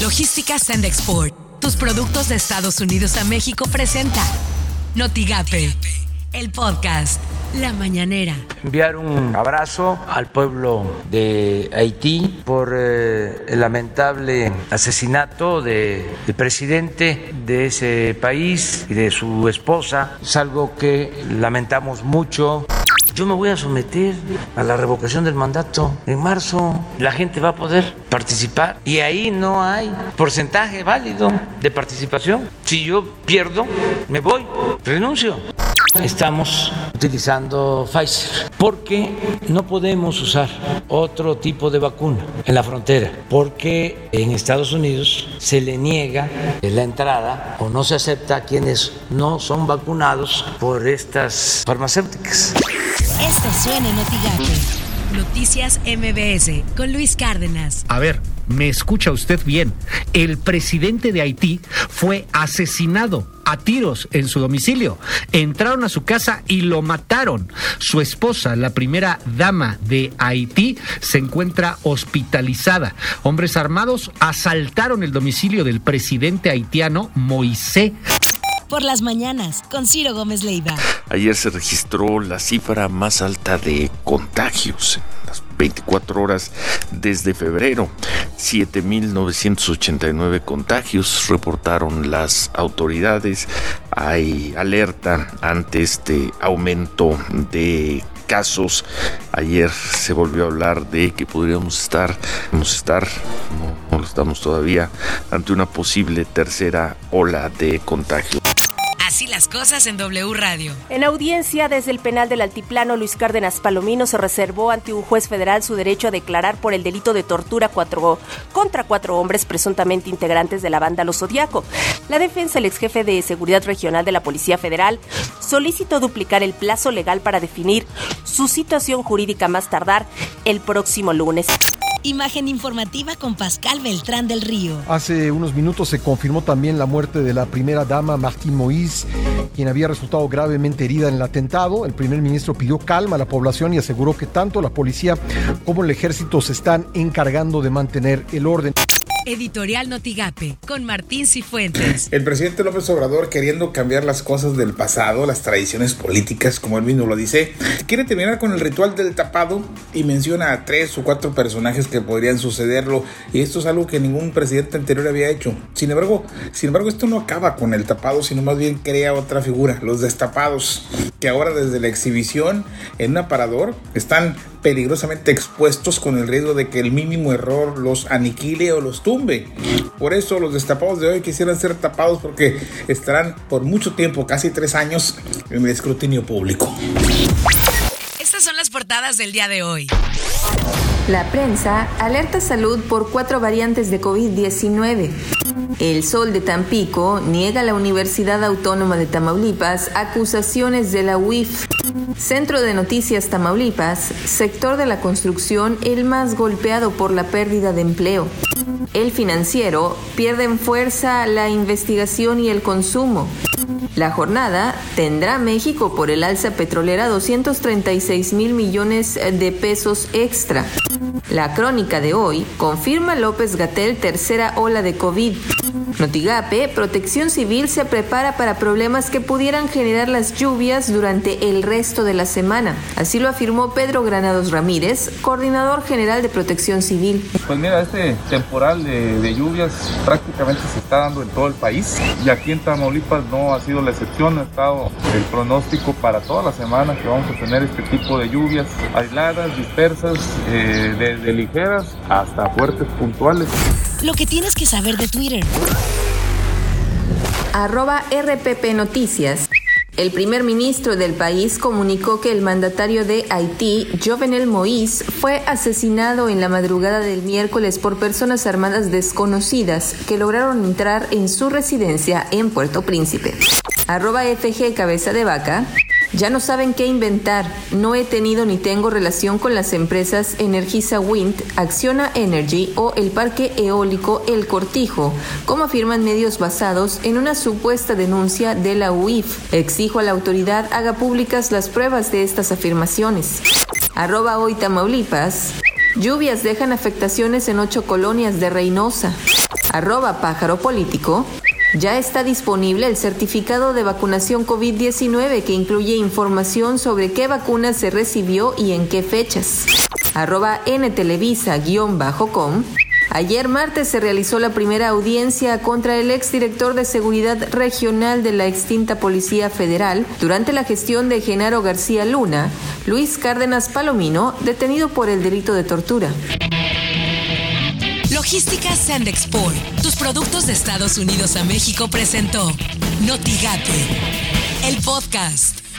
Logística Send Export. Tus productos de Estados Unidos a México presenta Notigape, el podcast La Mañanera. Enviar un abrazo al pueblo de Haití por eh, el lamentable asesinato del presidente de ese país y de su esposa. Es algo que lamentamos mucho. Yo me voy a someter a la revocación del mandato en marzo. La gente va a poder participar y ahí no hay porcentaje válido de participación. Si yo pierdo, me voy, renuncio. Estamos utilizando Pfizer porque no podemos usar otro tipo de vacuna en la frontera porque en Estados Unidos se le niega la entrada o no se acepta a quienes no son vacunados por estas farmacéuticas. Esto suena en. Noticias MBS con Luis Cárdenas. A ver, me escucha usted bien. El presidente de Haití fue asesinado a tiros en su domicilio. Entraron a su casa y lo mataron. Su esposa, la primera dama de Haití, se encuentra hospitalizada. Hombres armados asaltaron el domicilio del presidente haitiano Moisés por las mañanas con Ciro Gómez Leiva. Ayer se registró la cifra más alta de contagios en las 24 horas desde febrero. 7.989 contagios reportaron las autoridades. Hay alerta ante este aumento de casos. Ayer se volvió a hablar de que podríamos estar, podemos estar, no, lo estamos todavía, ante una posible tercera ola de contagio. Así las cosas en W Radio. En audiencia desde el penal del Altiplano, Luis Cárdenas Palomino se reservó ante un juez federal su derecho a declarar por el delito de tortura cuatro, contra cuatro hombres presuntamente integrantes de la banda Los Zodiaco. La defensa, el ex jefe de seguridad regional de la Policía Federal, solicitó duplicar el plazo legal para definir su situación jurídica más tardar el próximo lunes. Imagen informativa con Pascal Beltrán del Río. Hace unos minutos se confirmó también la muerte de la primera dama Martín Moïse, quien había resultado gravemente herida en el atentado. El primer ministro pidió calma a la población y aseguró que tanto la policía como el ejército se están encargando de mantener el orden. Editorial Notigape con Martín Cifuentes. El presidente López Obrador, queriendo cambiar las cosas del pasado, las tradiciones políticas, como él mismo lo dice, quiere terminar con el ritual del tapado y menciona a tres o cuatro personajes que podrían sucederlo. Y esto es algo que ningún presidente anterior había hecho. Sin embargo, sin embargo, esto no acaba con el tapado, sino más bien crea otra figura, los destapados, que ahora desde la exhibición en un aparador están peligrosamente expuestos con el riesgo de que el mínimo error los aniquile o los tumbe. Por eso los destapados de hoy quisieran ser tapados porque estarán por mucho tiempo, casi tres años, en el escrutinio público. Estas son las portadas del día de hoy. La prensa alerta salud por cuatro variantes de COVID-19. El Sol de Tampico niega a la Universidad Autónoma de Tamaulipas acusaciones de la UIF. Centro de Noticias Tamaulipas, sector de la construcción el más golpeado por la pérdida de empleo. El financiero pierden fuerza la investigación y el consumo. La jornada tendrá México por el alza petrolera 236 mil millones de pesos extra. La crónica de hoy confirma López Gatel tercera ola de COVID. Notigape, Protección Civil se prepara para problemas que pudieran generar las lluvias durante el resto de la semana. Así lo afirmó Pedro Granados Ramírez, coordinador general de Protección Civil. Pues mira, este temporal de, de lluvias prácticamente se está dando en todo el país y aquí en Tamaulipas no ha sido la excepción, ha estado el pronóstico para toda la semana que vamos a tener este tipo de lluvias aisladas, dispersas, eh, desde ligeras hasta fuertes puntuales. Lo que tienes que saber de Twitter. Arroba RPP Noticias. El primer ministro del país comunicó que el mandatario de Haití, Jovenel Moïse, fue asesinado en la madrugada del miércoles por personas armadas desconocidas que lograron entrar en su residencia en Puerto Príncipe. Arroba FG Cabeza de Vaca. Ya no saben qué inventar. No he tenido ni tengo relación con las empresas Energisa Wind, Acciona Energy o el parque eólico El Cortijo, como afirman medios basados en una supuesta denuncia de la UIF. Exijo a la autoridad haga públicas las pruebas de estas afirmaciones. Arroba hoy Tamaulipas. Lluvias dejan afectaciones en ocho colonias de Reynosa. arroba pájaro político, ya está disponible el certificado de vacunación COVID-19 que incluye información sobre qué vacuna se recibió y en qué fechas. Arroba ntelevisa-com Ayer martes se realizó la primera audiencia contra el exdirector de Seguridad Regional de la extinta Policía Federal durante la gestión de Genaro García Luna, Luis Cárdenas Palomino, detenido por el delito de tortura. Logística Sandexport, tus productos de Estados Unidos a México presentó Notigate, el podcast.